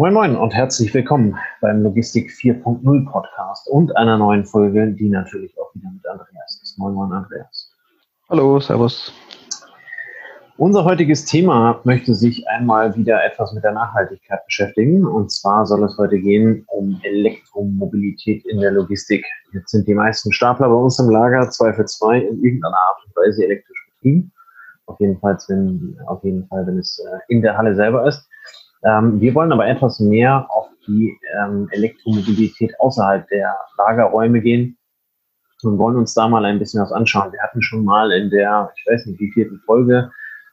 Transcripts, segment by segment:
Moin Moin und herzlich willkommen beim Logistik 4.0 Podcast und einer neuen Folge, die natürlich auch wieder mit Andreas ist. Moin Moin Andreas. Hallo, Servus. Unser heutiges Thema möchte sich einmal wieder etwas mit der Nachhaltigkeit beschäftigen. Und zwar soll es heute gehen um Elektromobilität in der Logistik. Jetzt sind die meisten Stapler bei uns im Lager zwei für zwei in irgendeiner Art und Weise elektrisch betrieben. Auf jeden Fall, wenn, auf jeden Fall, wenn es äh, in der Halle selber ist. Ähm, wir wollen aber etwas mehr auf die ähm, Elektromobilität außerhalb der Lagerräume gehen und wollen uns da mal ein bisschen was anschauen. Wir hatten schon mal in der, ich weiß nicht, wie vierten Folge,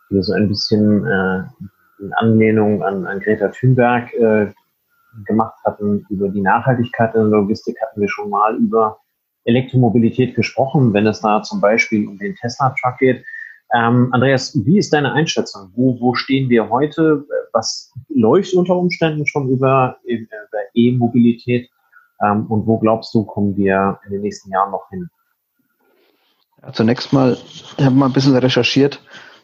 wir so ein bisschen äh, in Anlehnung an, an Greta Thunberg äh, gemacht hatten über die Nachhaltigkeit in der Logistik, hatten wir schon mal über Elektromobilität gesprochen, wenn es da zum Beispiel um den Tesla-Truck geht. Ähm, Andreas, wie ist deine Einschätzung? Wo, wo stehen wir heute? Was läuft unter Umständen schon über, über E-Mobilität? Ähm, und wo glaubst du, kommen wir in den nächsten Jahren noch hin? Ja, zunächst mal, ich habe mal ein bisschen recherchiert.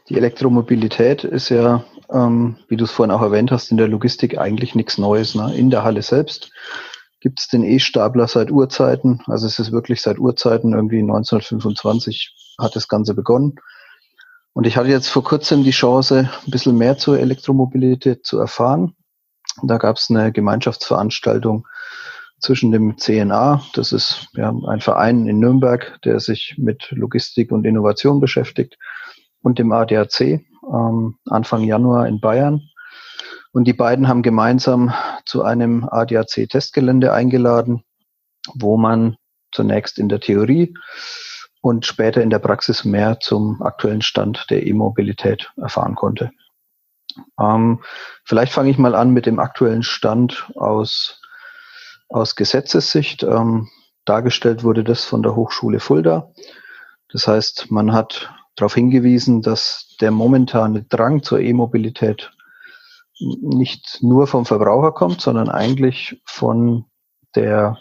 Die Elektromobilität ist ja, ähm, wie du es vorhin auch erwähnt hast, in der Logistik eigentlich nichts Neues. Ne? In der Halle selbst gibt es den E-Stapler seit Urzeiten. Also es ist wirklich seit Urzeiten, irgendwie 1925 hat das Ganze begonnen. Und ich hatte jetzt vor kurzem die Chance, ein bisschen mehr zur Elektromobilität zu erfahren. Da gab es eine Gemeinschaftsveranstaltung zwischen dem CNA, das ist ja, ein Verein in Nürnberg, der sich mit Logistik und Innovation beschäftigt, und dem ADAC ähm, Anfang Januar in Bayern. Und die beiden haben gemeinsam zu einem ADAC-Testgelände eingeladen, wo man zunächst in der Theorie und später in der Praxis mehr zum aktuellen Stand der E-Mobilität erfahren konnte. Ähm, vielleicht fange ich mal an mit dem aktuellen Stand aus, aus Gesetzessicht. Ähm, dargestellt wurde das von der Hochschule Fulda. Das heißt, man hat darauf hingewiesen, dass der momentane Drang zur E-Mobilität nicht nur vom Verbraucher kommt, sondern eigentlich von der,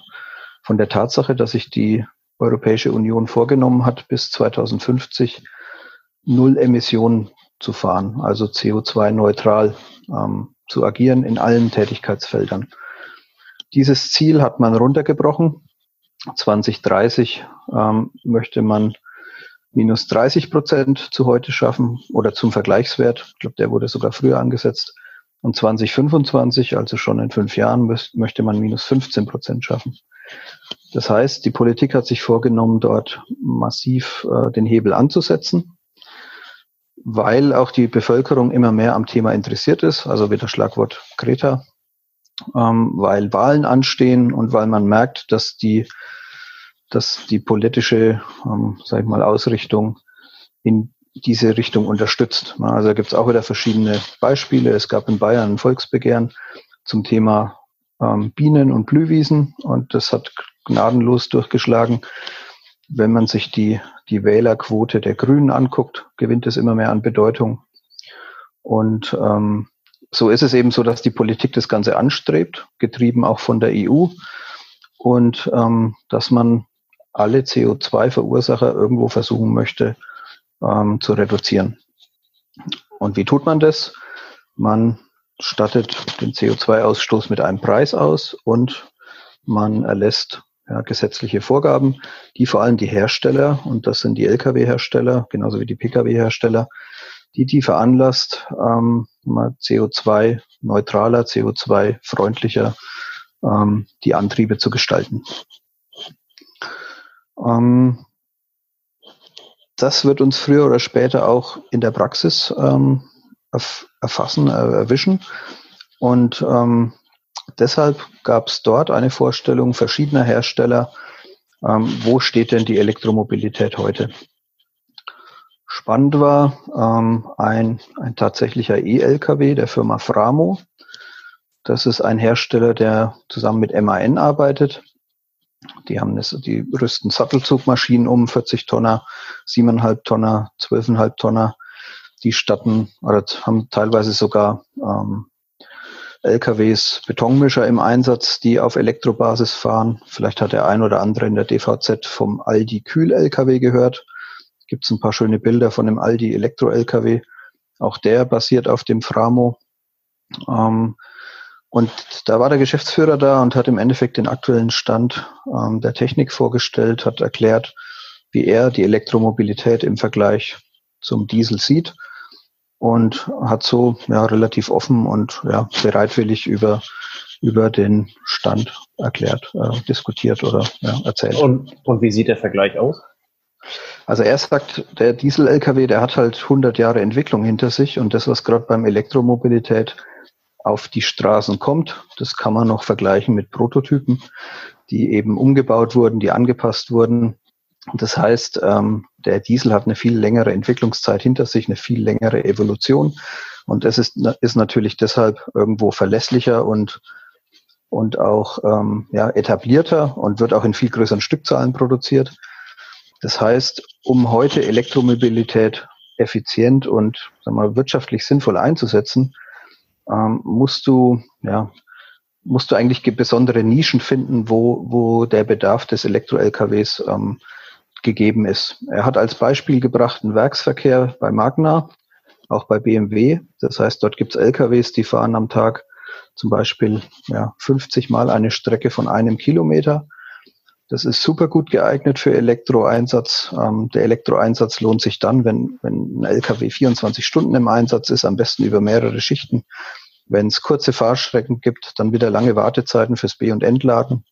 von der Tatsache, dass sich die Europäische Union vorgenommen hat, bis 2050 null Emissionen zu fahren, also CO2-neutral ähm, zu agieren in allen Tätigkeitsfeldern. Dieses Ziel hat man runtergebrochen. 2030 ähm, möchte man minus 30 Prozent zu heute schaffen oder zum Vergleichswert. Ich glaube, der wurde sogar früher angesetzt. Und 2025, also schon in fünf Jahren, möchte man minus 15 Prozent schaffen. Das heißt, die Politik hat sich vorgenommen, dort massiv äh, den Hebel anzusetzen, weil auch die Bevölkerung immer mehr am Thema interessiert ist, also wieder Schlagwort Greta, ähm, weil Wahlen anstehen und weil man merkt, dass die, dass die politische, ähm, sag ich mal, Ausrichtung in diese Richtung unterstützt. Also gibt es auch wieder verschiedene Beispiele. Es gab in Bayern ein Volksbegehren zum Thema ähm, Bienen und Blühwiesen und das hat gnadenlos durchgeschlagen. Wenn man sich die, die Wählerquote der Grünen anguckt, gewinnt es immer mehr an Bedeutung. Und ähm, so ist es eben so, dass die Politik das Ganze anstrebt, getrieben auch von der EU und ähm, dass man alle CO2-Verursacher irgendwo versuchen möchte ähm, zu reduzieren. Und wie tut man das? Man stattet den CO2-Ausstoß mit einem Preis aus und man erlässt ja, gesetzliche Vorgaben, die vor allem die Hersteller, und das sind die Lkw-Hersteller, genauso wie die Pkw-Hersteller, die die veranlasst, ähm, CO2-neutraler, CO2-freundlicher ähm, die Antriebe zu gestalten. Ähm, das wird uns früher oder später auch in der Praxis ähm, erfassen, äh, erwischen. Und ähm, deshalb gab es dort eine Vorstellung verschiedener Hersteller, ähm, wo steht denn die Elektromobilität heute. Spannend war ähm, ein, ein tatsächlicher E-Lkw der Firma Framo. Das ist ein Hersteller, der zusammen mit MAN arbeitet. Die haben das, die rüsten Sattelzugmaschinen um, 40 Tonner, 7,5 Tonner, 12,5 Tonner. Die statten oder haben teilweise sogar ähm, LKWs, Betonmischer im Einsatz, die auf Elektrobasis fahren. Vielleicht hat der ein oder andere in der DVZ vom Aldi Kühl-LKW gehört. Gibt es ein paar schöne Bilder von dem Aldi Elektro-LKW. Auch der basiert auf dem Framo. Ähm, Und da war der Geschäftsführer da und hat im Endeffekt den aktuellen Stand ähm, der Technik vorgestellt, hat erklärt, wie er die Elektromobilität im Vergleich zum Diesel sieht und hat so ja, relativ offen und ja, bereitwillig über, über den Stand erklärt, äh, diskutiert oder ja, erzählt. Und, und wie sieht der Vergleich aus? Also er sagt, der Diesel-LKW, der hat halt 100 Jahre Entwicklung hinter sich und das, was gerade beim Elektromobilität auf die Straßen kommt, das kann man noch vergleichen mit Prototypen, die eben umgebaut wurden, die angepasst wurden. Das heißt, ähm, der Diesel hat eine viel längere Entwicklungszeit hinter sich, eine viel längere Evolution. Und es ist, ist natürlich deshalb irgendwo verlässlicher und, und auch ähm, ja, etablierter und wird auch in viel größeren Stückzahlen produziert. Das heißt, um heute Elektromobilität effizient und sagen wir, wirtschaftlich sinnvoll einzusetzen, ähm, musst du ja, musst du eigentlich besondere Nischen finden, wo, wo der Bedarf des Elektro-LKWs ähm, gegeben ist. Er hat als Beispiel gebracht einen Werksverkehr bei Magna, auch bei BMW. Das heißt, dort gibt es LKWs, die fahren am Tag zum Beispiel ja, 50 Mal eine Strecke von einem Kilometer. Das ist super gut geeignet für Elektroeinsatz. Ähm, der Elektroeinsatz lohnt sich dann, wenn, wenn ein LKW 24 Stunden im Einsatz ist, am besten über mehrere Schichten. Wenn es kurze Fahrstrecken gibt, dann wieder lange Wartezeiten fürs B- und Entladen,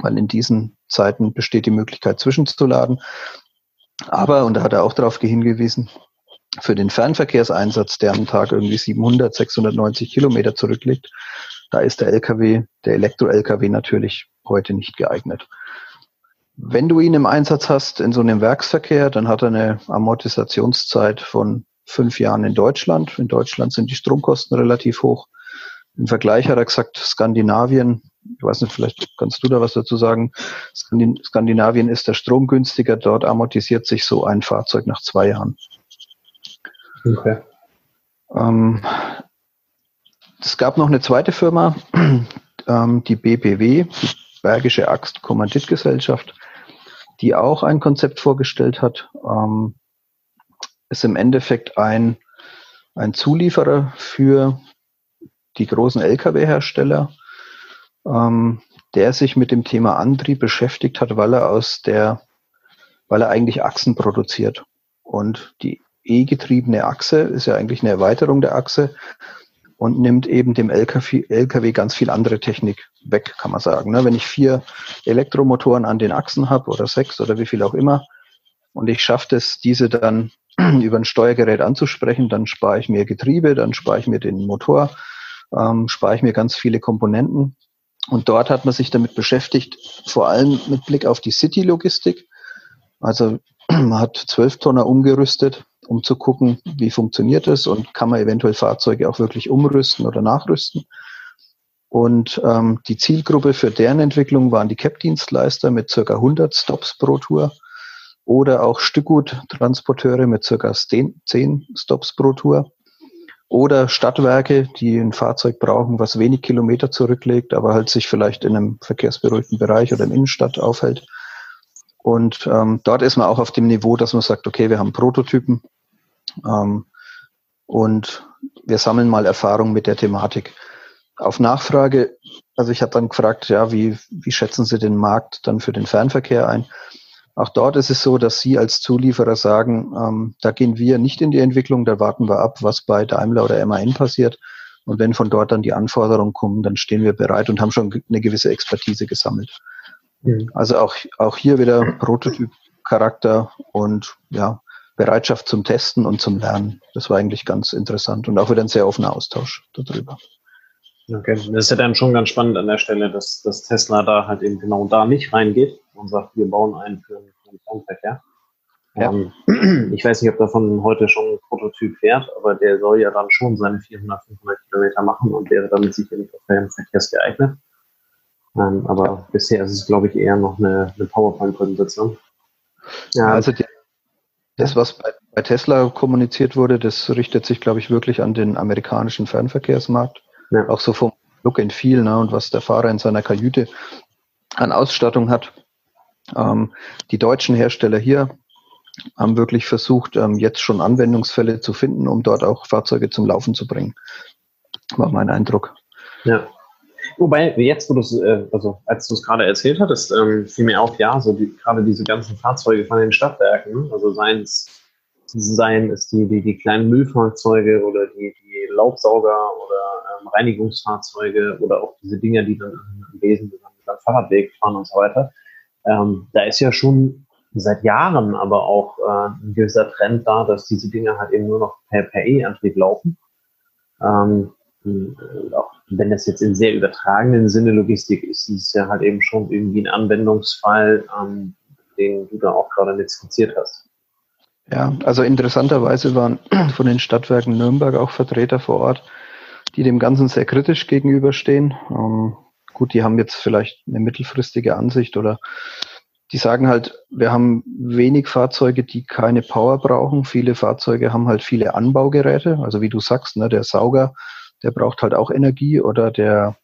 weil in diesen Zeiten besteht die Möglichkeit zwischenzuladen. Aber, und da hat er auch darauf hingewiesen, für den Fernverkehrseinsatz, der am Tag irgendwie 700, 690 Kilometer zurückliegt, da ist der LKW, der Elektro-LKW natürlich heute nicht geeignet. Wenn du ihn im Einsatz hast in so einem Werksverkehr, dann hat er eine Amortisationszeit von fünf Jahren in Deutschland. In Deutschland sind die Stromkosten relativ hoch. Im Vergleich hat er gesagt, Skandinavien, ich weiß nicht, vielleicht kannst du da was dazu sagen. Skandinavien ist der Strom günstiger, dort amortisiert sich so ein Fahrzeug nach zwei Jahren. Okay. Ähm, es gab noch eine zweite Firma, ähm, die BBW, die Bergische Axt Kommanditgesellschaft die auch ein Konzept vorgestellt hat, ähm, ist im Endeffekt ein, ein Zulieferer für die großen Lkw-Hersteller, ähm, der sich mit dem Thema Antrieb beschäftigt hat, weil er aus der, weil er eigentlich Achsen produziert. Und die E-getriebene Achse ist ja eigentlich eine Erweiterung der Achse und nimmt eben dem LKW, LKW ganz viel andere Technik weg, kann man sagen. Ne? Wenn ich vier Elektromotoren an den Achsen habe oder sechs oder wie viel auch immer und ich schaffe es, diese dann über ein Steuergerät anzusprechen, dann spare ich mir Getriebe, dann spare ich mir den Motor, ähm, spare ich mir ganz viele Komponenten. Und dort hat man sich damit beschäftigt, vor allem mit Blick auf die City-Logistik. Also man hat zwölf Tonner umgerüstet um zu gucken, wie funktioniert es und kann man eventuell Fahrzeuge auch wirklich umrüsten oder nachrüsten. Und ähm, die Zielgruppe für deren Entwicklung waren die CAP-Dienstleister mit circa 100 Stops pro Tour oder auch Stückguttransporteure mit circa 10 Stops pro Tour oder Stadtwerke, die ein Fahrzeug brauchen, was wenig Kilometer zurücklegt, aber halt sich vielleicht in einem verkehrsberuhigten Bereich oder im Innenstadt aufhält. Und ähm, dort ist man auch auf dem Niveau, dass man sagt, okay, wir haben Prototypen ähm, und wir sammeln mal Erfahrung mit der Thematik. Auf Nachfrage, also ich habe dann gefragt, ja, wie, wie schätzen Sie den Markt dann für den Fernverkehr ein? Auch dort ist es so, dass Sie als Zulieferer sagen, ähm, da gehen wir nicht in die Entwicklung, da warten wir ab, was bei Daimler oder MAN passiert. Und wenn von dort dann die Anforderungen kommen, dann stehen wir bereit und haben schon eine gewisse Expertise gesammelt. Mhm. Also auch, auch hier wieder Prototyp-Charakter und ja, Bereitschaft zum Testen und zum Lernen. Das war eigentlich ganz interessant und auch wieder ein sehr offener Austausch darüber. Okay, das ist ja dann schon ganz spannend an der Stelle, dass, dass Tesla da halt eben genau da nicht reingeht und sagt, wir bauen einen für, den Fernverkehr. Ja. Ähm, ich weiß nicht, ob davon heute schon ein Prototyp fährt, aber der soll ja dann schon seine 400, 500 Kilometer machen und wäre damit sicherlich auch Fernverkehrs geeignet. Ähm, aber ja. bisher ist es, glaube ich, eher noch eine, eine PowerPoint-Präsentation. Ja, also die, das, was bei, bei, Tesla kommuniziert wurde, das richtet sich, glaube ich, wirklich an den amerikanischen Fernverkehrsmarkt. Auch so vom Look and Feel ne, und was der Fahrer in seiner Kajüte an Ausstattung hat. Ähm, die deutschen Hersteller hier haben wirklich versucht, ähm, jetzt schon Anwendungsfälle zu finden, um dort auch Fahrzeuge zum Laufen zu bringen. War mein Eindruck. Ja. Wobei, jetzt, wo du es, äh, also als du es gerade erzählt hattest, ähm, fiel mir auf, ja, so die, gerade diese ganzen Fahrzeuge von den Stadtwerken, also seien es seien es die, die, die kleinen Müllfahrzeuge oder die, die Laubsauger oder ähm, Reinigungsfahrzeuge oder auch diese Dinger, die dann im Wesen am Fahrradweg fahren und so weiter. Ähm, da ist ja schon seit Jahren aber auch äh, ein gewisser Trend da, dass diese Dinge halt eben nur noch per, per E-Antrieb laufen. Ähm, auch wenn das jetzt in sehr übertragenen Sinne Logistik ist, ist es ja halt eben schon irgendwie ein Anwendungsfall, ähm, den du da auch gerade mit skizziert hast. Ja, also interessanterweise waren von den Stadtwerken Nürnberg auch Vertreter vor Ort, die dem Ganzen sehr kritisch gegenüberstehen. Ähm, gut, die haben jetzt vielleicht eine mittelfristige Ansicht oder die sagen halt, wir haben wenig Fahrzeuge, die keine Power brauchen. Viele Fahrzeuge haben halt viele Anbaugeräte. Also wie du sagst, ne, der Sauger, der braucht halt auch Energie oder der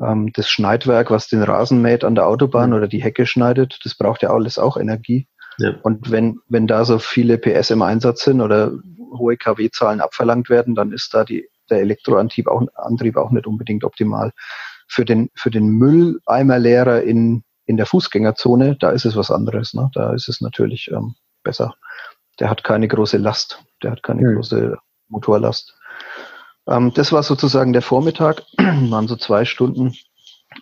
ähm, das Schneidwerk, was den Rasen mäht an der Autobahn oder die Hecke schneidet, das braucht ja alles auch Energie. Ja. Und wenn, wenn da so viele PS im Einsatz sind oder hohe KW-Zahlen abverlangt werden, dann ist da die, der Elektroantrieb auch, Antrieb auch nicht unbedingt optimal. Für den, für den Mülleimerleerer in, in der Fußgängerzone, da ist es was anderes. Ne? Da ist es natürlich ähm, besser. Der hat keine große Last, der hat keine hm. große Motorlast. Ähm, das war sozusagen der Vormittag, waren so zwei Stunden.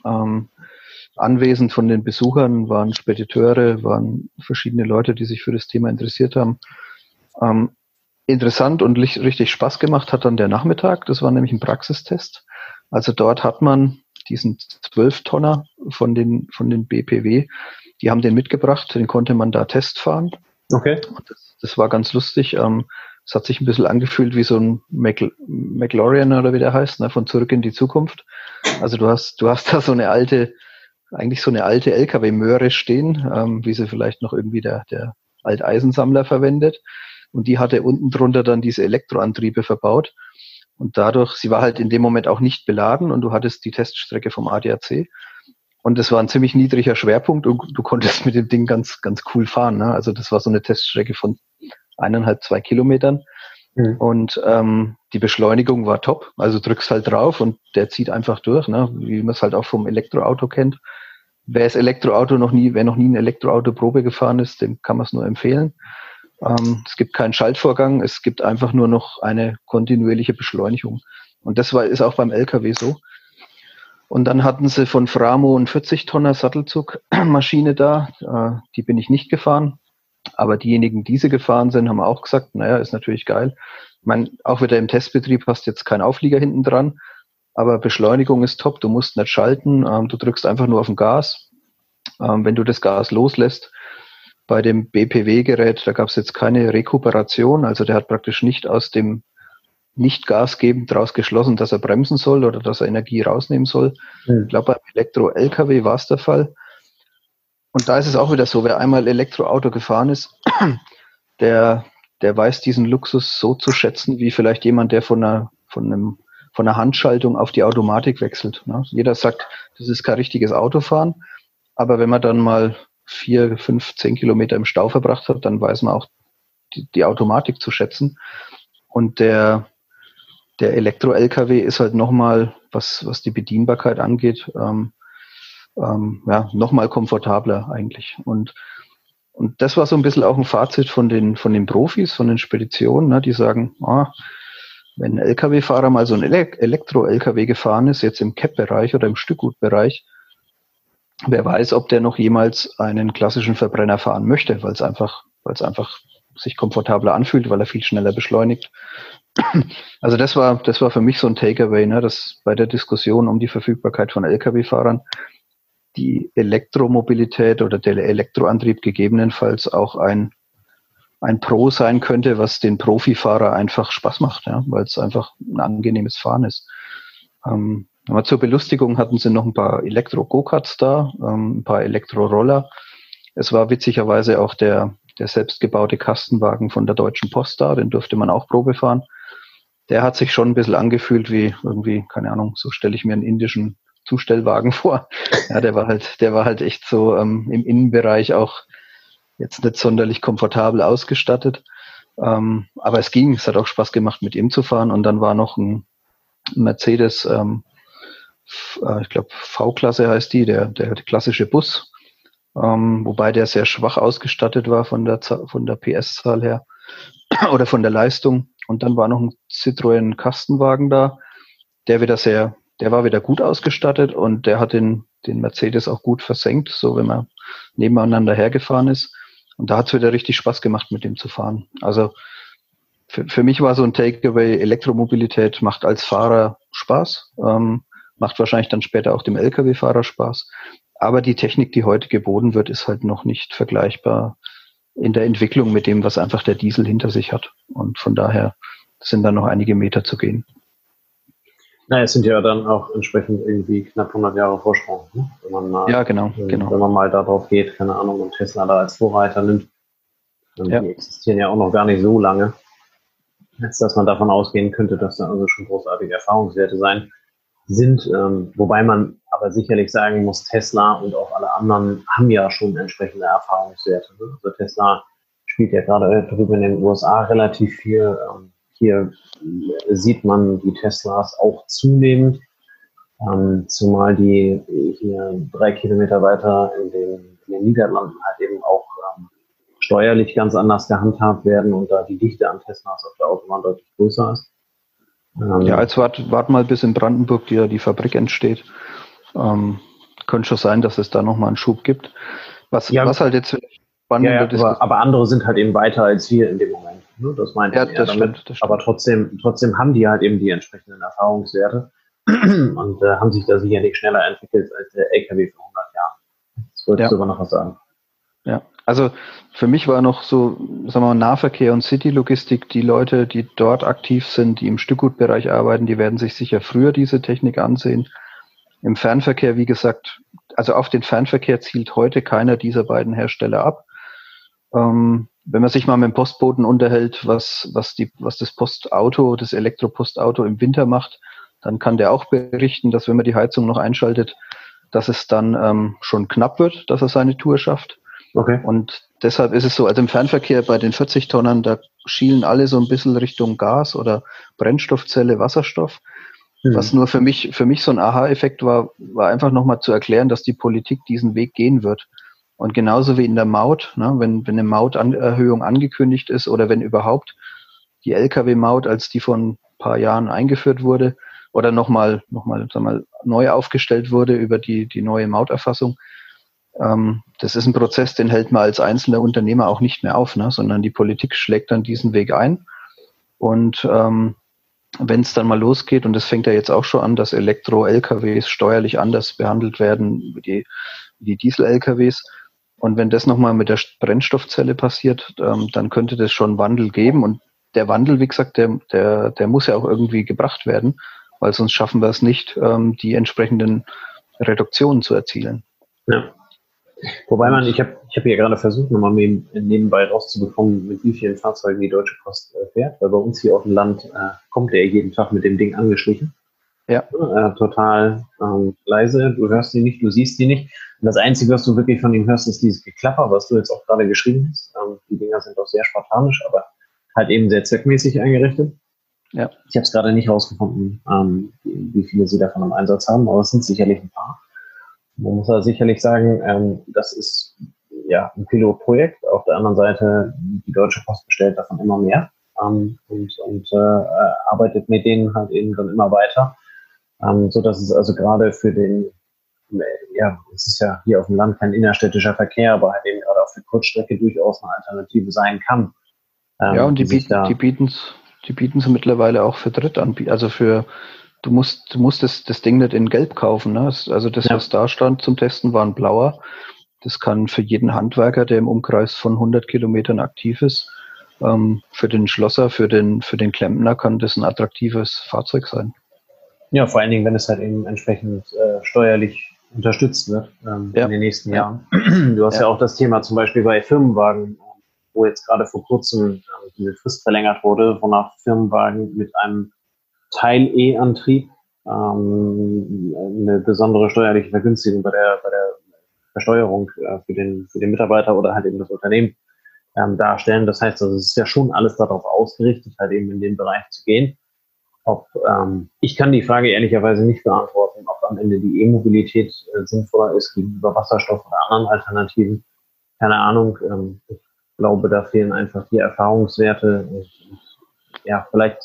Ähm, anwesend von den Besuchern waren Spediteure, waren verschiedene Leute, die sich für das Thema interessiert haben. Ähm, interessant und richtig Spaß gemacht hat dann der Nachmittag. Das war nämlich ein Praxistest. Also dort hat man diesen Zwölftonner von den, von den BPW, die haben den mitgebracht, den konnte man da testfahren. Okay. Das, das, war ganz lustig. Ähm, es hat sich ein bisschen angefühlt wie so ein McLaurin oder wie der heißt, ne, von Zurück in die Zukunft. Also du hast, du hast da so eine alte, eigentlich so eine alte LKW-Möhre stehen, ähm, wie sie vielleicht noch irgendwie der, der Alteisensammler verwendet. Und die hatte unten drunter dann diese Elektroantriebe verbaut. Und dadurch, sie war halt in dem Moment auch nicht beladen und du hattest die Teststrecke vom ADAC. Und es war ein ziemlich niedriger Schwerpunkt und du konntest mit dem Ding ganz, ganz cool fahren. Ne? Also das war so eine Teststrecke von eineinhalb, zwei Kilometern. Mhm. Und ähm, die Beschleunigung war top. Also drückst halt drauf und der zieht einfach durch, ne? wie man es halt auch vom Elektroauto kennt. Wer das Elektroauto noch nie, wer noch nie ein Elektroauto Probe gefahren ist, dem kann man es nur empfehlen. Ähm, es gibt keinen Schaltvorgang, es gibt einfach nur noch eine kontinuierliche Beschleunigung. Und das war, ist auch beim LKW so. Und dann hatten sie von Framo einen 40-Tonner Sattelzugmaschine da. Äh, die bin ich nicht gefahren. Aber diejenigen, die sie gefahren sind, haben auch gesagt, naja, ist natürlich geil. Ich meine, auch wieder im Testbetrieb hast jetzt keinen Auflieger hinten dran, aber Beschleunigung ist top, du musst nicht schalten, ähm, du drückst einfach nur auf den Gas. Ähm, wenn du das Gas loslässt, bei dem BPW-Gerät, da gab es jetzt keine Rekuperation, also der hat praktisch nicht aus dem nicht gasgebend daraus geschlossen, dass er bremsen soll oder dass er Energie rausnehmen soll. Mhm. Ich glaube, beim Elektro-LKW war es der Fall. Und da ist es auch wieder so, wer einmal Elektroauto gefahren ist, der, der weiß diesen Luxus so zu schätzen, wie vielleicht jemand, der von einer, von einem, von einer Handschaltung auf die Automatik wechselt. Ne? Jeder sagt, das ist kein richtiges Autofahren. Aber wenn man dann mal vier, fünf, zehn Kilometer im Stau verbracht hat, dann weiß man auch die, die Automatik zu schätzen. Und der, der Elektro-LKW ist halt nochmal, was, was die Bedienbarkeit angeht, ähm, ähm, ja, nochmal komfortabler eigentlich. Und, und das war so ein bisschen auch ein Fazit von den, von den Profis, von den Speditionen, ne, die sagen, ah, wenn ein Lkw-Fahrer mal so ein Elektro-Lkw gefahren ist, jetzt im Cap-Bereich oder im Stückgutbereich, wer weiß, ob der noch jemals einen klassischen Verbrenner fahren möchte, weil es einfach, weil es einfach sich komfortabler anfühlt, weil er viel schneller beschleunigt. Also das war, das war für mich so ein Takeaway, ne, dass bei der Diskussion um die Verfügbarkeit von Lkw-Fahrern die Elektromobilität oder der Elektroantrieb gegebenenfalls auch ein, ein Pro sein könnte, was den Profifahrer einfach Spaß macht, ja, weil es einfach ein angenehmes Fahren ist. Ähm, aber zur Belustigung hatten sie noch ein paar Elektro-Go-Karts da, ähm, ein paar Elektro-Roller. Es war witzigerweise auch der, der selbstgebaute Kastenwagen von der Deutschen Post da, den durfte man auch Probe fahren. Der hat sich schon ein bisschen angefühlt wie irgendwie, keine Ahnung, so stelle ich mir einen indischen Zustellwagen vor. Ja, der war halt, der war halt echt so ähm, im Innenbereich auch jetzt nicht sonderlich komfortabel ausgestattet. Ähm, aber es ging, es hat auch Spaß gemacht, mit ihm zu fahren. Und dann war noch ein Mercedes ähm, äh, ich glaube V-Klasse heißt die, der, der klassische Bus, ähm, wobei der sehr schwach ausgestattet war von der, von der PS-Zahl her oder von der Leistung. Und dann war noch ein Citroën Kastenwagen da, der wieder sehr, der war wieder gut ausgestattet und der hat den, den Mercedes auch gut versenkt, so wenn man nebeneinander hergefahren ist. Und da hat es wieder richtig Spaß gemacht, mit dem zu fahren. Also für, für mich war so ein Takeaway, Elektromobilität macht als Fahrer Spaß, ähm, macht wahrscheinlich dann später auch dem Lkw-Fahrer Spaß. Aber die Technik, die heute geboten wird, ist halt noch nicht vergleichbar in der Entwicklung mit dem, was einfach der Diesel hinter sich hat. Und von daher sind da noch einige Meter zu gehen. Na, es sind ja dann auch entsprechend irgendwie knapp 100 Jahre Vorsprung, ne? wenn man mal, ja, genau, genau. wenn man mal darauf geht, keine Ahnung, und Tesla da als Vorreiter nimmt. Ja. Die existieren ja auch noch gar nicht so lange, als dass man davon ausgehen könnte, dass da also schon großartige Erfahrungswerte sein sind. Ähm, wobei man aber sicherlich sagen muss, Tesla und auch alle anderen haben ja schon entsprechende Erfahrungswerte. Ne? Also Tesla spielt ja gerade drüben in den USA relativ viel. Ähm, hier sieht man die Teslas auch zunehmend, ähm, zumal die hier drei Kilometer weiter in den, in den Niederlanden halt eben auch ähm, steuerlich ganz anders gehandhabt werden und da die Dichte an Teslas auf der Autobahn deutlich größer ist. Ähm, ja, jetzt wart, wart mal bis in Brandenburg, die, die Fabrik entsteht. Ähm, könnte schon sein, dass es da nochmal einen Schub gibt. Was, ja, was halt jetzt spannend ja, ja, aber, aber, andere sind halt eben weiter als wir in dem Moment. Ne? Das meinte ja, ich das damit. Stimmt, das aber trotzdem, trotzdem haben die halt eben die entsprechenden Erfahrungswerte und äh, haben sich da sicherlich schneller entwickelt als der LKW vor 100 Jahren. Das wolltest ja. du aber noch was sagen. Ja, also für mich war noch so, sagen wir mal, Nahverkehr und City-Logistik, die Leute, die dort aktiv sind, die im Stückgutbereich arbeiten, die werden sich sicher früher diese Technik ansehen. Im Fernverkehr, wie gesagt, also auf den Fernverkehr zielt heute keiner dieser beiden Hersteller ab. Ähm, wenn man sich mal mit dem Postboten unterhält, was, was, die, was das Postauto, das Elektropostauto im Winter macht, dann kann der auch berichten, dass wenn man die Heizung noch einschaltet, dass es dann ähm, schon knapp wird, dass er seine Tour schafft. Okay. Und deshalb ist es so, also im Fernverkehr bei den 40 Tonnen, da schielen alle so ein bisschen Richtung Gas oder Brennstoffzelle, Wasserstoff. Mhm. Was nur für mich, für mich so ein Aha-Effekt war, war einfach nochmal zu erklären, dass die Politik diesen Weg gehen wird. Und genauso wie in der Maut, ne, wenn, wenn eine Mauterhöhung angekündigt ist oder wenn überhaupt die Lkw-Maut, als die vor ein paar Jahren eingeführt wurde oder nochmal noch mal, sag mal, neu aufgestellt wurde über die, die neue Mauterfassung, ähm, das ist ein Prozess, den hält man als einzelner Unternehmer auch nicht mehr auf, ne, sondern die Politik schlägt dann diesen Weg ein. Und ähm, wenn es dann mal losgeht, und das fängt ja jetzt auch schon an, dass Elektro-LKWs steuerlich anders behandelt werden wie die, die Diesel-LKWs, und wenn das nochmal mit der Brennstoffzelle passiert, ähm, dann könnte das schon Wandel geben. Und der Wandel, wie gesagt, der, der, der muss ja auch irgendwie gebracht werden, weil sonst schaffen wir es nicht, ähm, die entsprechenden Reduktionen zu erzielen. Ja. Wobei man, ich habe ich hab hier gerade versucht, nochmal nebenbei rauszubekommen, mit wie vielen Fahrzeugen die Deutsche Post äh, fährt, weil bei uns hier auf dem Land äh, kommt der jeden Tag mit dem Ding angeschlichen. Ja. Äh, total ähm, leise, du hörst die nicht, du siehst die nicht. Und das Einzige, was du wirklich von ihm hörst, ist dieses Geklapper, was du jetzt auch gerade geschrieben hast. Ähm, die Dinger sind doch sehr spartanisch, aber halt eben sehr zweckmäßig eingerichtet. Ja. Ich habe es gerade nicht rausgefunden, ähm, wie viele sie davon im Einsatz haben, aber es sind sicherlich ein paar. Man muss da sicherlich sagen, ähm, das ist ja ein Pilotprojekt. Auf der anderen Seite, die Deutsche Post bestellt davon immer mehr ähm, und, und äh, arbeitet mit denen halt eben dann immer weiter, ähm, so dass es also gerade für den ja, es ist ja hier auf dem Land kein innerstädtischer Verkehr, aber halt eben gerade auf der Kurzstrecke durchaus eine Alternative sein kann. Ähm, ja, und die, bieten, die bieten es die bieten's mittlerweile auch für Drittanbieter, also für, du musst, du musst das, das Ding nicht in Gelb kaufen. Ne? Also das, ja. was da stand zum Testen, war ein blauer. Das kann für jeden Handwerker, der im Umkreis von 100 Kilometern aktiv ist, ähm, für den Schlosser, für den, für den Klempner kann das ein attraktives Fahrzeug sein. Ja, vor allen Dingen, wenn es halt eben entsprechend äh, steuerlich unterstützt wird ähm, ja. in den nächsten Jahren. Du hast ja. ja. auch das Thema zum Beispiel bei Firmenwagen, wo jetzt gerade vor kurzem äh, diese Frist verlängert wurde, wonach Firmenwagen mit einem Teil-E-Antrieb ähm, eine besondere steuerliche Vergünstigung bei der, bei der Versteuerung äh, für, den, für den Mitarbeiter oder halt eben das Unternehmen ähm, darstellen. Das heißt, also, es ist ja schon alles darauf ausgerichtet, halt eben in den Bereich zu gehen. Ob, ähm, ich kann die Frage ehrlicherweise nicht beantworten, ob am Ende die E-Mobilität äh, sinnvoller ist gegenüber Wasserstoff oder anderen Alternativen. Keine Ahnung. Ähm, ich glaube, da fehlen einfach die Erfahrungswerte und, ja, vielleicht,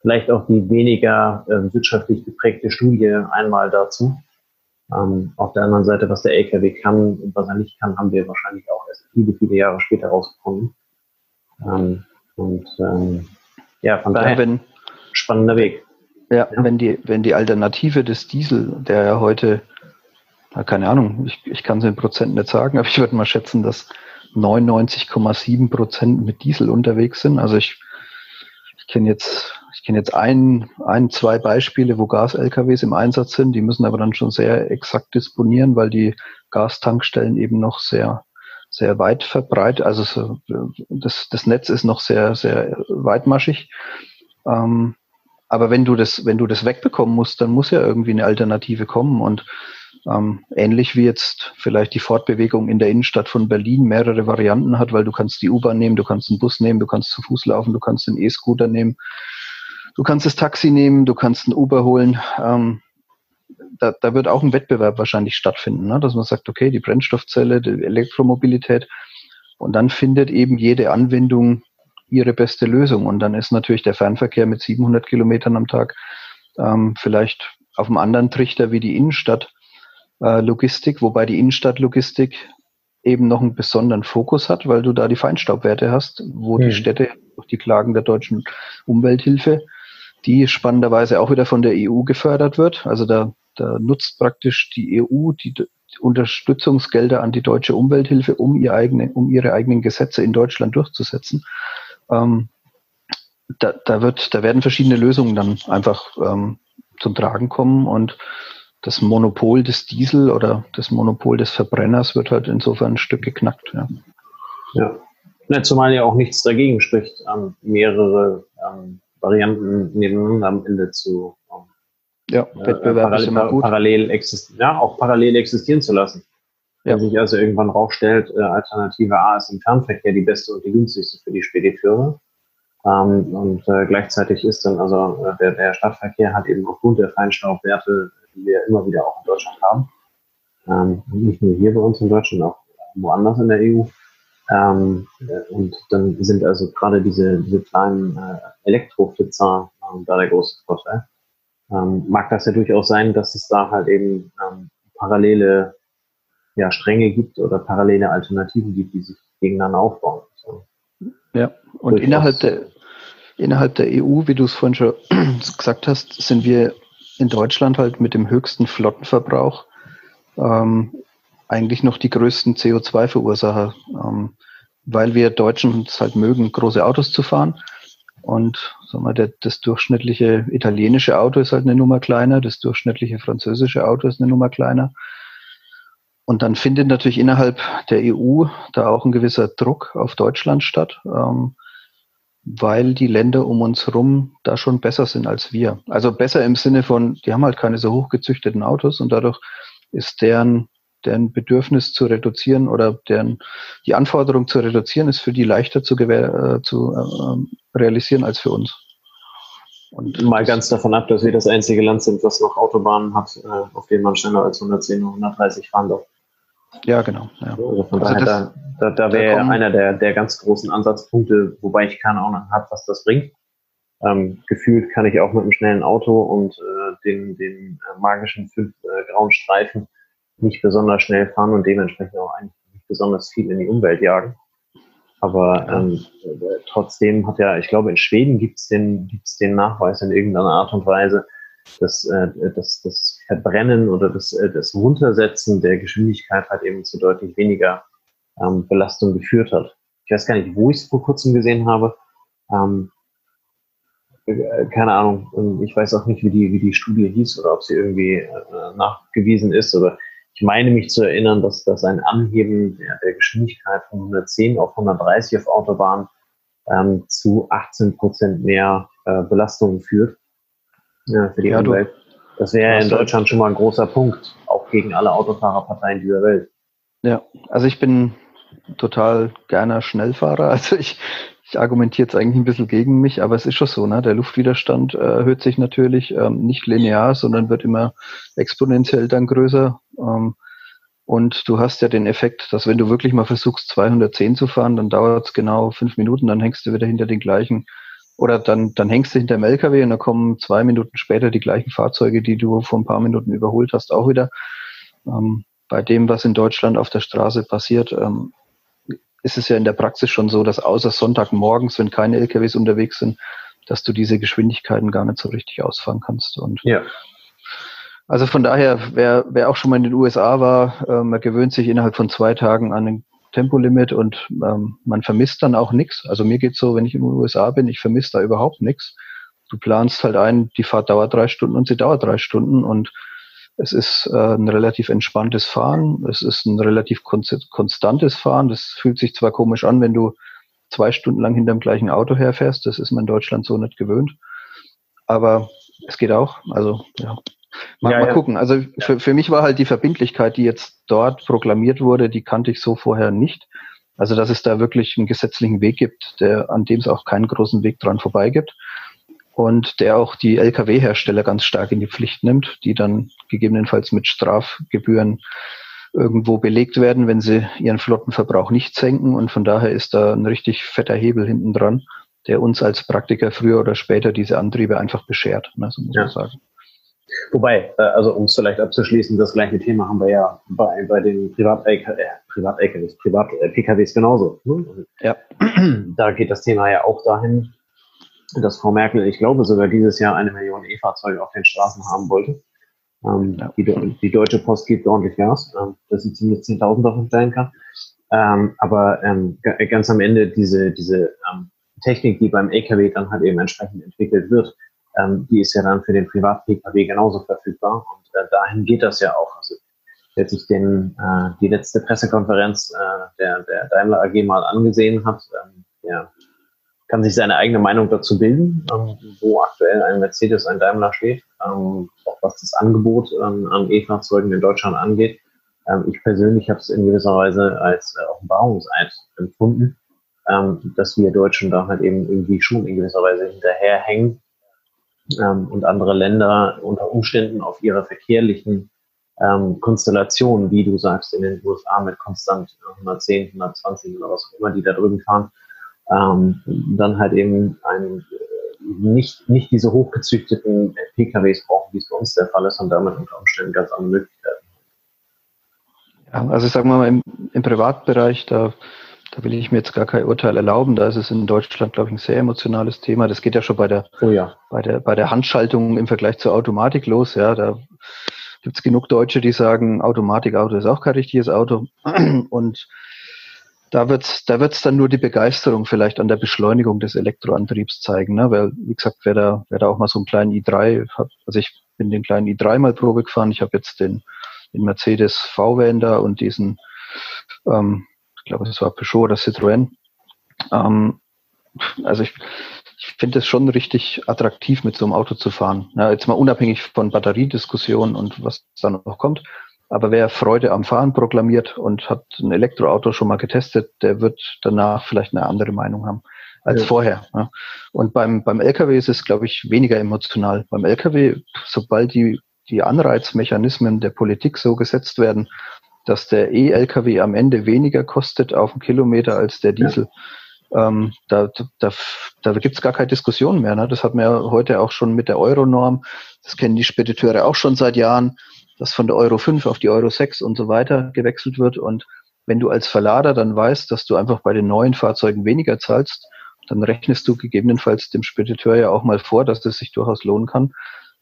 vielleicht auch die weniger äh, wirtschaftlich geprägte Studie einmal dazu. Ähm, auf der anderen Seite, was der LKW kann und was er nicht kann, haben wir wahrscheinlich auch erst viele, viele Jahre später rausgefunden. Ähm, und ähm, ja, von daher, wenn, spannender Weg. Ja, ja, wenn die, wenn die Alternative des Diesel, der ja heute, na, keine Ahnung, ich, ich kann es in Prozent nicht sagen, aber ich würde mal schätzen, dass 99,7 Prozent mit Diesel unterwegs sind. Also ich, ich kenne jetzt, ich kenne jetzt ein, ein, zwei Beispiele, wo Gas-LKWs im Einsatz sind. Die müssen aber dann schon sehr exakt disponieren, weil die Gastankstellen eben noch sehr, sehr weit verbreitet, also so, das, das Netz ist noch sehr, sehr weitmaschig. Ähm, aber wenn du das, wenn du das wegbekommen musst, dann muss ja irgendwie eine Alternative kommen und ähm, ähnlich wie jetzt vielleicht die Fortbewegung in der Innenstadt von Berlin mehrere Varianten hat, weil du kannst die U-Bahn nehmen, du kannst einen Bus nehmen, du kannst zu Fuß laufen, du kannst den E-Scooter nehmen, du kannst das Taxi nehmen, du kannst einen Uber holen. Ähm, da, da wird auch ein Wettbewerb wahrscheinlich stattfinden, ne? dass man sagt, okay, die Brennstoffzelle, die Elektromobilität und dann findet eben jede Anwendung ihre beste Lösung und dann ist natürlich der Fernverkehr mit 700 Kilometern am Tag ähm, vielleicht auf einem anderen Trichter wie die Innenstadt äh, wobei die Innenstadtlogistik eben noch einen besonderen Fokus hat, weil du da die Feinstaubwerte hast, wo hm. die Städte durch die Klagen der deutschen Umwelthilfe, die spannenderweise auch wieder von der EU gefördert wird. Also da, da nutzt praktisch die EU die, Unterstützungsgelder an die deutsche Umwelthilfe, um, ihr eigene, um ihre eigenen Gesetze in Deutschland durchzusetzen. Ähm, da, da, wird, da werden verschiedene Lösungen dann einfach ähm, zum Tragen kommen und das Monopol des Diesel oder das Monopol des Verbrenners wird halt insofern ein Stück geknackt. Ja. ja. ja zumal ja auch nichts dagegen spricht, ähm, mehrere ähm, Varianten nebeneinander am Ende zu ähm, ja, äh, Wettbewerb parallel, immer gut. parallel existieren, ja, auch parallel existieren zu lassen. Ja. Wenn sich also irgendwann rausstellt, äh, Alternative A ist im Fernverkehr die beste und die günstigste für die Spediteure. Ähm, und äh, gleichzeitig ist dann also äh, der, der Stadtverkehr hat eben aufgrund der Feinstaubwerte die wir immer wieder auch in Deutschland haben. Ähm, nicht nur hier bei uns in Deutschland, auch woanders in der EU. Ähm, und dann sind also gerade diese, diese kleinen äh, Elektroflitzer ähm, da der große Vorteil. Ähm, mag das ja durchaus sein, dass es da halt eben ähm, parallele ja, Stränge gibt oder parallele Alternativen gibt, die sich gegeneinander aufbauen. So. Ja, und durchaus. innerhalb der, innerhalb der EU, wie du es vorhin schon gesagt hast, sind wir in Deutschland halt mit dem höchsten Flottenverbrauch ähm, eigentlich noch die größten CO2-Verursacher, ähm, weil wir Deutschen es halt mögen, große Autos zu fahren. Und sagen wir, der, das durchschnittliche italienische Auto ist halt eine Nummer kleiner, das durchschnittliche französische Auto ist eine Nummer kleiner. Und dann findet natürlich innerhalb der EU da auch ein gewisser Druck auf Deutschland statt. Ähm, weil die Länder um uns herum da schon besser sind als wir. Also besser im Sinne von, die haben halt keine so hochgezüchteten Autos und dadurch ist deren, deren Bedürfnis zu reduzieren oder deren, die Anforderung zu reduzieren ist für die leichter zu, gewähr, äh, zu äh, realisieren als für uns. Und mal ganz davon ab, dass wir das einzige Land sind, was noch Autobahnen hat, äh, auf denen man schneller als 110 oder 130 fahren darf. Ja, genau. Ja. Also von also daher, das, da, da, da wäre einer der, der ganz großen Ansatzpunkte, wobei ich keine Ahnung habe, was das bringt. Ähm, gefühlt kann ich auch mit einem schnellen Auto und äh, den, den äh, magischen fünf äh, grauen Streifen nicht besonders schnell fahren und dementsprechend auch eigentlich nicht besonders viel in die Umwelt jagen. Aber ähm, äh, trotzdem hat ja, ich glaube, in Schweden gibt's den, gibt's den Nachweis in irgendeiner Art und Weise, dass äh, das, das Verbrennen oder das, äh, das Runtersetzen der Geschwindigkeit halt eben zu deutlich weniger ähm, Belastung geführt hat. Ich weiß gar nicht, wo ich es vor kurzem gesehen habe. Ähm, äh, keine Ahnung. Ähm, ich weiß auch nicht, wie die, wie die Studie hieß oder ob sie irgendwie äh, nachgewiesen ist. Oder ich meine mich zu erinnern, dass das ein Anheben der, der Geschwindigkeit von 110 auf 130 auf Autobahn ähm, zu 18 Prozent mehr äh, Belastungen führt ja, für die ja, Umwelt. Das wäre in Deutschland schon mal ein großer Punkt, auch gegen alle Autofahrerparteien dieser Welt. Ja, also ich bin total gerne Schnellfahrer. Also ich, ich argumentiere jetzt eigentlich ein bisschen gegen mich, aber es ist schon so, ne? Der Luftwiderstand äh, erhöht sich natürlich ähm, nicht linear, sondern wird immer exponentiell dann größer. Ähm, und du hast ja den Effekt, dass wenn du wirklich mal versuchst, 210 zu fahren, dann dauert es genau fünf Minuten, dann hängst du wieder hinter den gleichen oder dann, dann hängst du hinter dem LKW und dann kommen zwei Minuten später die gleichen Fahrzeuge, die du vor ein paar Minuten überholt hast, auch wieder. Ähm, bei dem, was in Deutschland auf der Straße passiert, ähm, ist es ja in der Praxis schon so, dass außer Sonntagmorgens, wenn keine LKWs unterwegs sind, dass du diese Geschwindigkeiten gar nicht so richtig ausfahren kannst. Und ja. Also von daher, wer, wer auch schon mal in den USA war, äh, man gewöhnt sich innerhalb von zwei Tagen an ein Tempolimit und ähm, man vermisst dann auch nichts. Also mir geht's so, wenn ich in den USA bin, ich vermisse da überhaupt nichts. Du planst halt ein, die Fahrt dauert drei Stunden und sie dauert drei Stunden und es ist äh, ein relativ entspanntes Fahren. Es ist ein relativ konstantes Fahren. Das fühlt sich zwar komisch an, wenn du zwei Stunden lang hinter dem gleichen Auto herfährst. Das ist man in Deutschland so nicht gewöhnt. Aber es geht auch. Also, ja. Mal, ja, mal ja. gucken. Also für, für mich war halt die Verbindlichkeit, die jetzt dort proklamiert wurde, die kannte ich so vorher nicht. Also, dass es da wirklich einen gesetzlichen Weg gibt, der, an dem es auch keinen großen Weg dran vorbei gibt und der auch die Lkw-Hersteller ganz stark in die Pflicht nimmt, die dann gegebenenfalls mit Strafgebühren irgendwo belegt werden, wenn sie ihren Flottenverbrauch nicht senken. Und von daher ist da ein richtig fetter Hebel hinten dran, der uns als Praktiker früher oder später diese Antriebe einfach beschert, ne, so muss ja. man sagen. Wobei, äh, also um es vielleicht abzuschließen, das gleiche Thema haben wir ja bei, bei den Privat-LKWs, äh, Privat-PKWs genauso. Ne? Ja. Da geht das Thema ja auch dahin, dass Frau Merkel, ich glaube, sogar dieses Jahr eine Million E-Fahrzeuge auf den Straßen haben wollte. Ähm, ja. die, die, Deutsche Post gibt ordentlich Gas, ähm, dass sie zumindest 10.000 davon stellen kann. Ähm, aber ähm, ganz am Ende diese, diese ähm, Technik, die beim LKW dann halt eben entsprechend entwickelt wird, ähm, die ist ja dann für den Privat-Pkw genauso verfügbar. Und äh, dahin geht das ja auch. Also wer sich den, äh, die letzte Pressekonferenz äh, der, der Daimler AG mal angesehen hat, ja, kann sich seine eigene Meinung dazu bilden, ähm, wo aktuell ein Mercedes, ein Daimler steht, ähm, auch was das Angebot ähm, an E-Fahrzeugen in Deutschland angeht. Ähm, ich persönlich habe es in gewisser Weise als äh, Offenbarungseid empfunden, ähm, dass wir Deutschen da halt eben irgendwie schon in gewisser Weise hinterherhängen ähm, und andere Länder unter Umständen auf ihre verkehrlichen Konstellationen, wie du sagst, in den USA mit konstant 110, 120 oder was auch immer, die da drüben fahren, ähm, dann halt eben ein, nicht, nicht diese hochgezüchteten PKWs brauchen, wie es bei uns der Fall ist und damit unter Umständen ganz andere Möglichkeiten. Ja, also ich sage mal, im, im Privatbereich, da, da will ich mir jetzt gar kein Urteil erlauben. Da ist es in Deutschland, glaube ich, ein sehr emotionales Thema. Das geht ja schon bei der, oh ja. bei der, bei der Handschaltung im Vergleich zur Automatik los. Ja, da gibt es genug Deutsche, die sagen, Automatikauto ist auch kein richtiges Auto. Und da wird's, da wird's dann nur die Begeisterung vielleicht an der Beschleunigung des Elektroantriebs zeigen, ne? Weil, wie gesagt, wer da, wer da auch mal so einen kleinen i3 hat, also ich bin den kleinen i3 mal Probe gefahren, ich habe jetzt den, den Mercedes V-Van da und diesen, ähm, ich glaube, das war Peugeot oder Citroën. Ähm, also ich, ich finde es schon richtig attraktiv, mit so einem Auto zu fahren. Ja, jetzt mal unabhängig von Batteriediskussionen und was dann noch kommt. Aber wer Freude am Fahren proklamiert und hat ein Elektroauto schon mal getestet, der wird danach vielleicht eine andere Meinung haben als ja. vorher. Ja. Und beim, beim LKW ist es, glaube ich, weniger emotional. Beim LKW, sobald die, die Anreizmechanismen der Politik so gesetzt werden, dass der E-LKW am Ende weniger kostet auf einen Kilometer als der Diesel, ja. ähm, da, da, da gibt es gar keine Diskussion mehr. Ne? Das hat man ja heute auch schon mit der Euronorm. Das kennen die Spediteure auch schon seit Jahren dass von der Euro 5 auf die Euro 6 und so weiter gewechselt wird. Und wenn du als Verlader dann weißt, dass du einfach bei den neuen Fahrzeugen weniger zahlst, dann rechnest du gegebenenfalls dem Spediteur ja auch mal vor, dass es sich durchaus lohnen kann,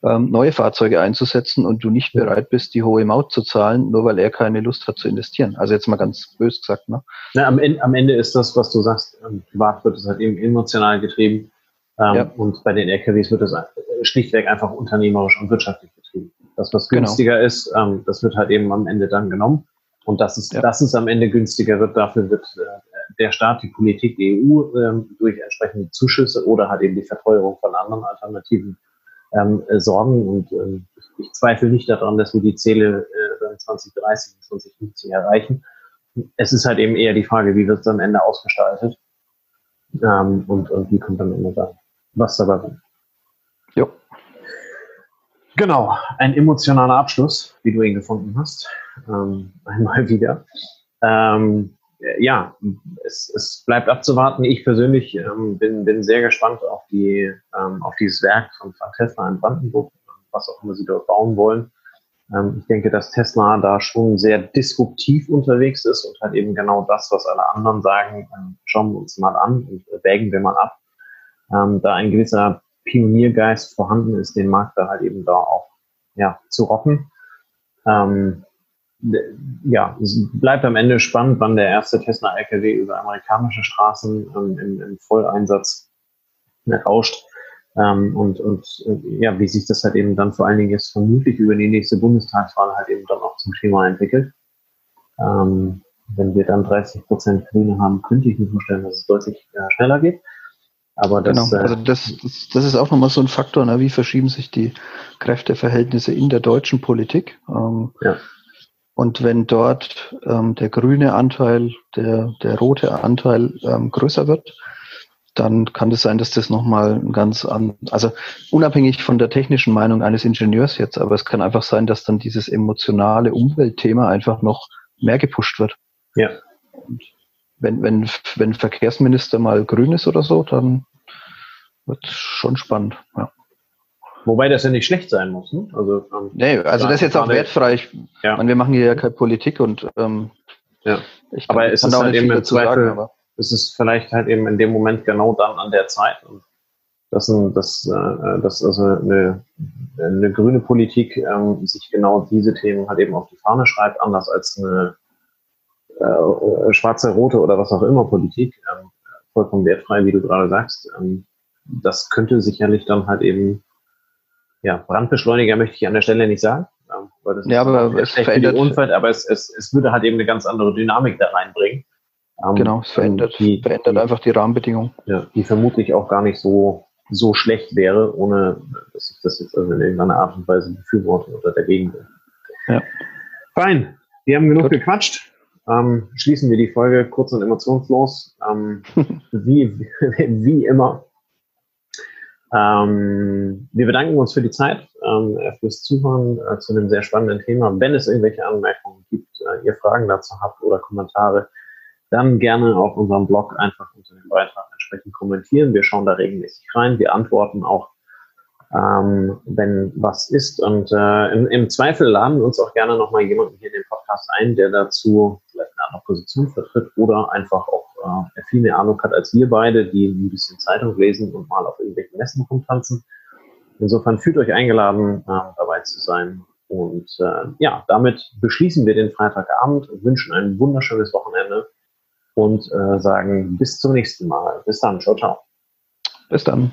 ähm, neue Fahrzeuge einzusetzen und du nicht bereit bist, die hohe Maut zu zahlen, nur weil er keine Lust hat zu investieren. Also jetzt mal ganz bös gesagt. Ne? Na, am, Ende, am Ende ist das, was du sagst, ähm, privat wird es halt eben emotional getrieben ähm, ja. und bei den LKWs wird es schlichtweg einfach unternehmerisch und wirtschaftlich getrieben. Das, was genau. günstiger genau. ist, ähm, das wird halt eben am Ende dann genommen. Und dass es, ja. dass es am Ende günstiger wird, dafür wird äh, der Staat, die Politik, die EU ähm, durch entsprechende Zuschüsse oder halt eben die Verteuerung von anderen Alternativen ähm, äh, sorgen. Und ähm, ich, zweifle nicht daran, dass wir die Ziele äh, 2030 2050 erreichen. Es ist halt eben eher die Frage, wie wird es am Ende ausgestaltet. Ähm, und, und wie kommt dann immer da was dabei rum? Jo. Genau, ein emotionaler Abschluss, wie du ihn gefunden hast. Ähm, einmal wieder. Ähm, ja, es, es bleibt abzuwarten. Ich persönlich ähm, bin, bin sehr gespannt auf, die, ähm, auf dieses Werk von, von Tesla in Brandenburg, was auch immer sie dort bauen wollen. Ähm, ich denke, dass Tesla da schon sehr disruptiv unterwegs ist und halt eben genau das, was alle anderen sagen, ähm, schauen wir uns mal an und wägen wir mal ab. Ähm, da ein gewisser Pioniergeist vorhanden ist, den Markt da halt eben da auch ja, zu rocken. Ähm, ja, es bleibt am Ende spannend, wann der erste Tesla LKW über amerikanische Straßen ähm, im, im Volleinsatz rauscht. Ähm, und und äh, ja, wie sich das halt eben dann vor allen Dingen jetzt vermutlich über die nächste Bundestagswahl halt eben dann auch zum Thema entwickelt. Ähm, wenn wir dann 30 Prozent Grüne haben, könnte ich mir vorstellen, dass es deutlich äh, schneller geht. Aber das, genau. also das, das, das ist auch nochmal so ein Faktor, ne? wie verschieben sich die Kräfteverhältnisse in der deutschen Politik. Ähm, ja. Und wenn dort ähm, der grüne Anteil, der, der rote Anteil ähm, größer wird, dann kann es das sein, dass das nochmal ein ganz an, also unabhängig von der technischen Meinung eines Ingenieurs jetzt, aber es kann einfach sein, dass dann dieses emotionale Umweltthema einfach noch mehr gepusht wird. Ja. Und wenn, wenn, wenn Verkehrsminister mal grün ist oder so, dann wird es schon spannend. Ja. Wobei das ja nicht schlecht sein muss. Ne? Also, ähm, nee, also das ist jetzt auch wertfrei. Ich, ja. meine, wir machen hier ja keine Politik und ähm, ja. ich aber es ist halt eben im Zweifel, sagen, aber. es ist vielleicht halt eben in dem Moment genau dann an der Zeit. Und dass, dass, äh, dass also eine, eine grüne Politik ähm, sich genau diese Themen halt eben auf die Fahne schreibt, anders als eine äh, schwarze, rote oder was auch immer Politik, ähm, vollkommen wertfrei, wie du gerade sagst. Ähm, das könnte sicherlich dann halt eben, ja, Brandbeschleuniger möchte ich an der Stelle nicht sagen. Ähm, weil das ja, aber es verändert, Unfall, aber es, es, es würde halt eben eine ganz andere Dynamik da reinbringen. Ähm, genau, es verändert, die, verändert die, einfach die Rahmenbedingungen. Ja, die vermutlich auch gar nicht so, so schlecht wäre, ohne dass ich das jetzt also in irgendeiner Art und Weise befürworte oder dagegen bin. Ja. Fein, wir haben genug Gut. gequatscht ähm, schließen wir die Folge kurz und emotionslos. Ähm, wie, wie immer. Ähm, wir bedanken uns für die Zeit, ähm, fürs Zuhören äh, zu einem sehr spannenden Thema. Wenn es irgendwelche Anmerkungen gibt, äh, ihr Fragen dazu habt oder Kommentare, dann gerne auf unserem Blog einfach unter dem Beitrag entsprechend kommentieren. Wir schauen da regelmäßig rein. Wir antworten auch ähm, wenn was ist. Und äh, im, im, Zweifel laden wir uns auch gerne nochmal jemanden hier in den Podcast ein, der dazu vielleicht eine andere Position vertritt oder einfach auch äh, viel mehr Ahnung hat als wir beide, die ein bisschen Zeitung lesen und mal auf irgendwelchen Messen rumtanzen. Insofern fühlt euch eingeladen, äh, dabei zu sein. Und äh, ja, damit beschließen wir den Freitagabend, wünschen ein wunderschönes Wochenende und äh, sagen bis zum nächsten Mal. Bis dann. Ciao, ciao. Bis dann.